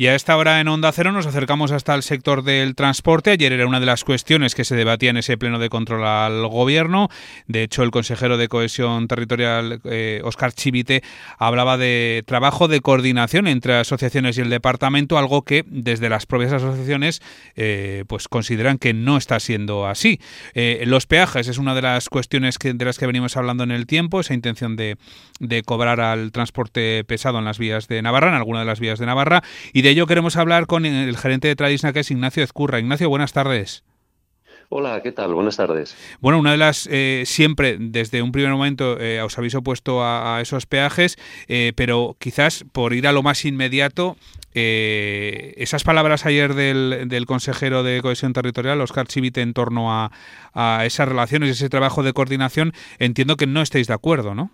Y a esta hora en Onda Cero nos acercamos hasta el sector del transporte. Ayer era una de las cuestiones que se debatía en ese pleno de control al gobierno. De hecho, el consejero de Cohesión Territorial, Oscar eh, Chivite, hablaba de trabajo de coordinación entre asociaciones y el departamento, algo que desde las propias asociaciones eh, pues consideran que no está siendo así. Eh, los peajes es una de las cuestiones de las que venimos hablando en el tiempo, esa intención de, de cobrar al transporte pesado en las vías de Navarra, en alguna de las vías de Navarra, y de ello queremos hablar con el gerente de Tradisna, que es Ignacio Ezcurra. Ignacio, buenas tardes. Hola, ¿qué tal? Buenas tardes. Bueno, una de las, eh, siempre desde un primer momento eh, os habéis opuesto a, esos peajes, eh, pero quizás por ir a lo más inmediato, esas palabras ayer del, del, consejero de Cohesión Territorial, Oscar Chivite, en torno a, a esas relaciones y ese trabajo de coordinación, entiendo que no estáis de acuerdo, ¿no?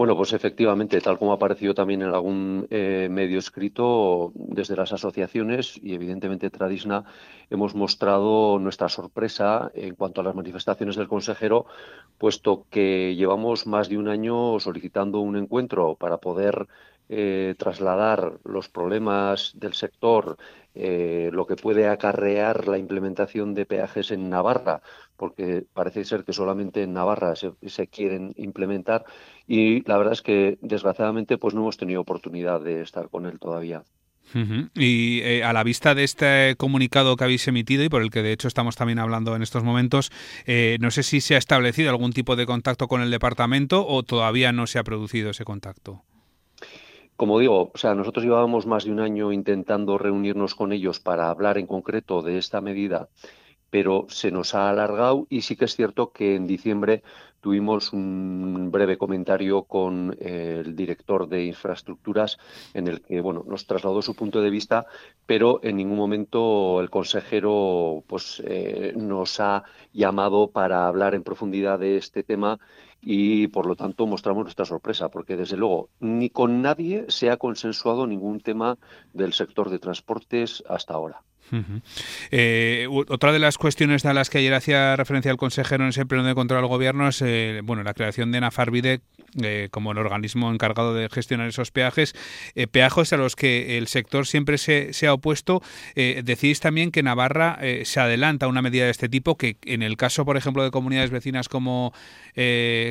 Bueno, pues efectivamente, tal como ha aparecido también en algún eh, medio escrito, desde las asociaciones y evidentemente Tradisna hemos mostrado nuestra sorpresa en cuanto a las manifestaciones del consejero, puesto que llevamos más de un año solicitando un encuentro para poder eh, trasladar los problemas del sector, eh, lo que puede acarrear la implementación de peajes en Navarra, porque parece ser que solamente en Navarra se, quieren implementar y la verdad es que desgraciadamente pues no hemos tenido oportunidad de estar con él todavía. Y eh, a la vista de este comunicado que habéis emitido y por el que de hecho estamos también hablando en estos momentos, eh, no sé si se ha establecido algún tipo de contacto con el departamento o todavía no se ha producido ese contacto. Como digo, o sea, nosotros llevábamos más de un año intentando reunirnos con ellos para hablar en concreto de esta medida pero se nos ha alargado y sí que es cierto que en diciembre tuvimos un breve comentario con el director de infraestructuras en el que bueno nos trasladó su punto de vista pero en ningún momento el consejero pues eh, nos ha llamado para hablar en profundidad de este tema y por lo tanto mostramos nuestra sorpresa porque desde luego ni con nadie se ha consensuado ningún tema del sector de transportes hasta ahora. Eh, otra de las cuestiones a las que ayer hacía referencia el consejero en ese pleno de control al gobierno es eh, bueno la creación de Nafarvide eh, como el organismo encargado de gestionar esos peajes, peajes a los que el sector siempre se, ha opuesto. decís también que Navarra se adelanta a una medida de este tipo, que en el caso, por ejemplo, de comunidades vecinas como,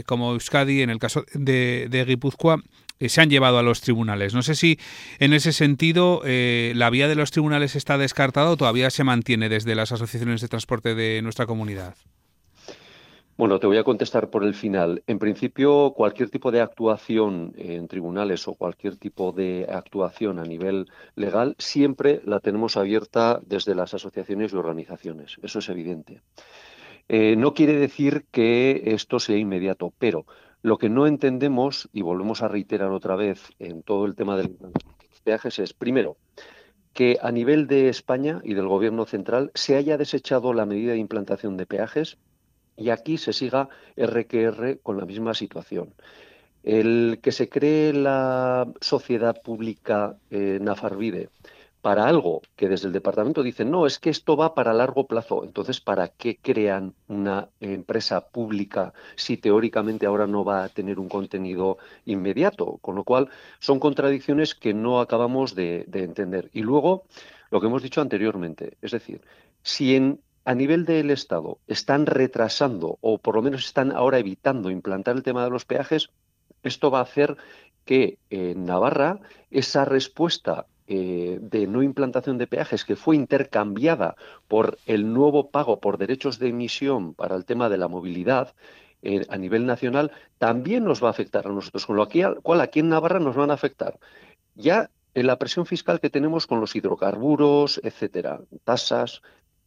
como Euskadi, en el caso de, de Guipúzcoa, se han llevado a los tribunales. No sé si en ese sentido eh, la vía de los tribunales está descartada o todavía se mantiene desde las asociaciones de transporte de nuestra comunidad. Bueno, te voy a contestar por el final. En principio, cualquier tipo de actuación en tribunales o cualquier tipo de actuación a nivel legal siempre la tenemos abierta desde las asociaciones y organizaciones. Eso es evidente. Eh, no quiere decir que esto sea inmediato, pero lo que no entendemos, y volvemos a reiterar otra vez en todo el tema de los peajes, es, primero, que a nivel de España y del Gobierno central se haya desechado la medida de implantación de peajes y aquí se siga RQR con la misma situación. El que se cree la sociedad pública eh, Nafarvide para algo que desde el departamento dicen, no, es que esto va para largo plazo. Entonces, ¿para qué crean una empresa pública si teóricamente ahora no va a tener un contenido inmediato? Con lo cual, son contradicciones que no acabamos de, entender. Y luego, lo que hemos dicho anteriormente, es decir, si en, a nivel del Estado están retrasando o por lo menos están ahora evitando implantar el tema de los peajes, esto va a hacer que en Navarra esa respuesta eh, de no implantación de peajes que fue intercambiada por el nuevo pago por derechos de emisión para el tema de la movilidad eh, a nivel nacional, también nos va a afectar a nosotros, con lo cual aquí en Navarra nos van a afectar ya en la presión fiscal que tenemos con los hidrocarburos, etcétera, tasas,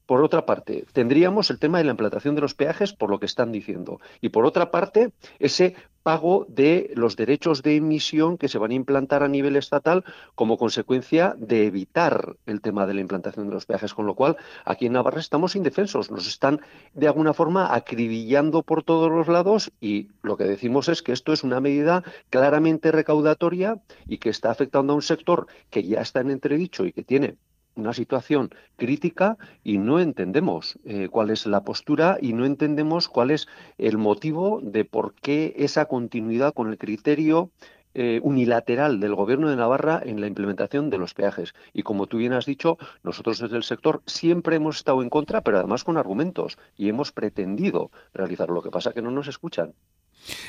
por otra parte, tendríamos el tema de la implantación de los peajes, por lo que están diciendo. Y por otra parte, ese pago de los derechos de emisión que se van a implantar a nivel estatal como consecuencia de evitar el tema de la implantación de los peajes. Con lo cual, aquí en Navarra estamos indefensos. Nos están, de alguna forma, acribillando por todos los lados y lo que decimos es que esto es una medida claramente recaudatoria y que está afectando a un sector que ya está en entredicho y que tiene una situación crítica y no entendemos eh, cuál es la postura y no entendemos cuál es el motivo de por qué esa continuidad con el criterio eh, unilateral del Gobierno de Navarra en la implementación de los peajes. Y como tú bien has dicho, nosotros desde el sector siempre hemos estado en contra, pero además con argumentos, y hemos pretendido realizar. Lo que pasa que no nos escuchan.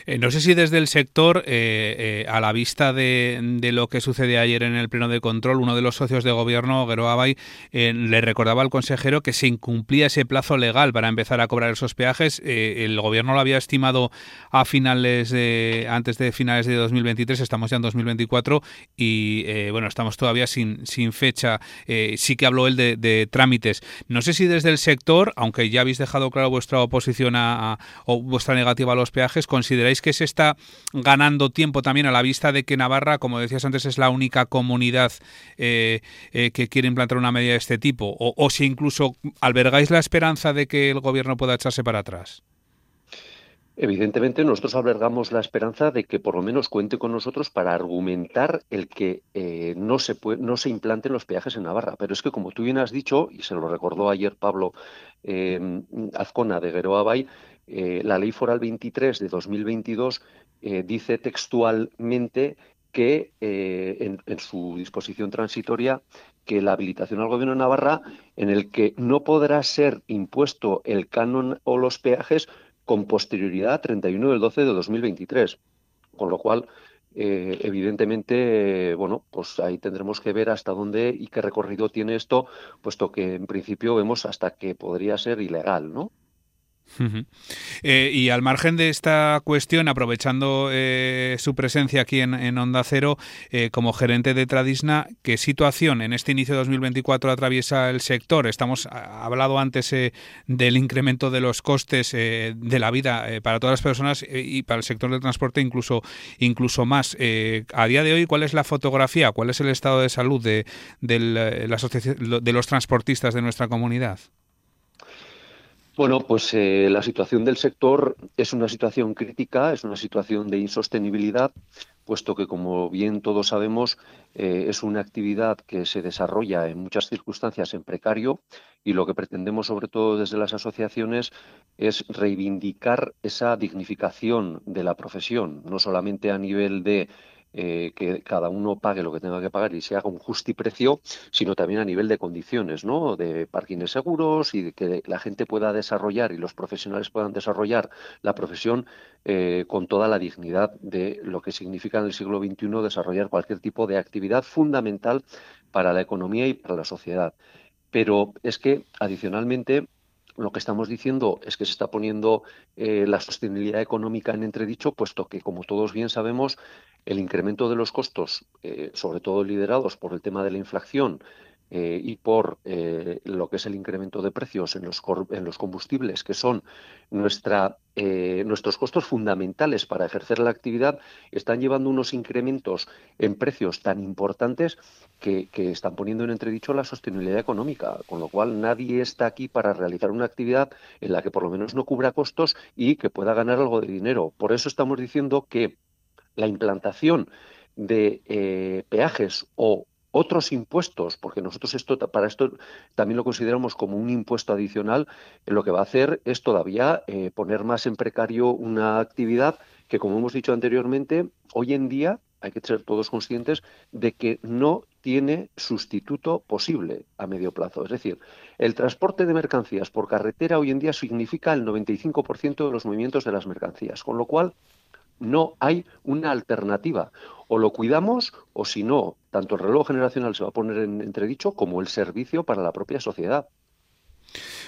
Eh, no sé si desde el sector, eh, eh, a la vista de, lo que sucede ayer en el pleno de control, uno de los socios de gobierno, Guero Abay, le recordaba al consejero que se incumplía ese plazo legal para empezar a cobrar esos peajes. el gobierno lo había estimado a finales de, antes de finales de 2023, estamos ya en 2024 y bueno, estamos todavía sin, sin fecha. sí que habló él de, trámites. No sé si desde el sector, aunque ya habéis dejado claro vuestra oposición a, o vuestra negativa a los peajes, ¿Consideráis que se está ganando tiempo también a la vista de que Navarra, como decías antes, es la única comunidad eh, eh, que quiere implantar una medida de este tipo? O, si incluso albergáis la esperanza de que el gobierno pueda echarse para atrás? Evidentemente, nosotros albergamos la esperanza de que por lo menos cuente con nosotros para argumentar el que eh, no, se no se implanten los peajes en Navarra. Pero es que, como tú bien has dicho, y se lo recordó ayer Pablo Azcona de Gueroabay, eh, la Ley Foral 23 de 2022 eh, dice textualmente que eh, en, su disposición transitoria que la habilitación al Gobierno de Navarra en el que no podrá ser impuesto el canon o los peajes con posterioridad a 31 del 12 de 2023. Con lo cual, evidentemente, bueno, pues ahí tendremos que ver hasta dónde y qué recorrido tiene esto, puesto que en principio vemos hasta que podría ser ilegal, ¿no? Eh, y al margen de esta cuestión, aprovechando eh, su presencia aquí en, Onda Cero, eh, como gerente de Tradisna, ¿qué situación en este inicio de 2024 atraviesa el sector? Estamos hablado antes del incremento de los costes de la vida para todas las personas y para el sector del transporte incluso, incluso más. a día de hoy, ¿cuál es la fotografía? ¿Cuál es el estado de salud de, de los transportistas de nuestra comunidad? Bueno, pues eh, la situación del sector es una situación crítica, es una situación de insostenibilidad, puesto que, como bien todos sabemos, eh, es una actividad que se desarrolla en muchas circunstancias en precario y lo que pretendemos, sobre todo desde las asociaciones, es reivindicar esa dignificación de la profesión, no solamente a nivel de eh, que cada uno pague lo que tenga que pagar y se haga un justiprecio, sino también a nivel de condiciones, ¿no? De parkings seguros y de que la gente pueda desarrollar y los profesionales puedan desarrollar la profesión eh, con toda la dignidad de lo que significa en el siglo XXI desarrollar cualquier tipo de actividad fundamental para la economía y para la sociedad. Pero es que, adicionalmente, lo que estamos diciendo es que se está poniendo eh, la sostenibilidad económica en entredicho, puesto que, como todos bien sabemos, el incremento de los costos, eh, sobre todo liderados por el tema de la inflación, eh, y por eh, lo que es el incremento de precios en los, en los combustibles, que son nuestra, eh, nuestros costos fundamentales para ejercer la actividad, están llevando unos incrementos en precios tan importantes que, que están poniendo en entredicho la sostenibilidad económica, con lo cual nadie está aquí para realizar una actividad en la que por lo menos no cubra costos y que pueda ganar algo de dinero. Por eso estamos diciendo que la implantación de peajes o otros impuestos, porque nosotros esto para esto también lo consideramos como un impuesto adicional, lo que va a hacer es todavía eh, poner más en precario una actividad que, como hemos dicho anteriormente, hoy en día hay que ser todos conscientes de que no tiene sustituto posible a medio plazo. Es decir, el transporte de mercancías por carretera hoy en día significa el 95% de los movimientos de las mercancías, con lo cual no hay una alternativa. O lo cuidamos o si no, tanto el reloj generacional se va a poner en entredicho como el servicio para la propia sociedad.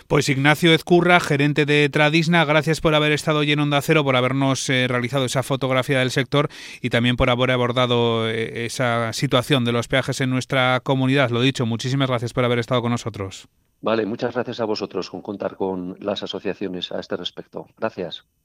Pues Ignacio Ezcurra, gerente de Tradisna, gracias por haber estado hoy en Onda Cero, por habernos eh, realizado esa fotografía del sector y también por haber abordado eh, esa situación de los peajes en nuestra comunidad. Lo dicho, muchísimas gracias por haber estado con nosotros. Vale, muchas gracias a vosotros con contar con las asociaciones a este respecto. Gracias.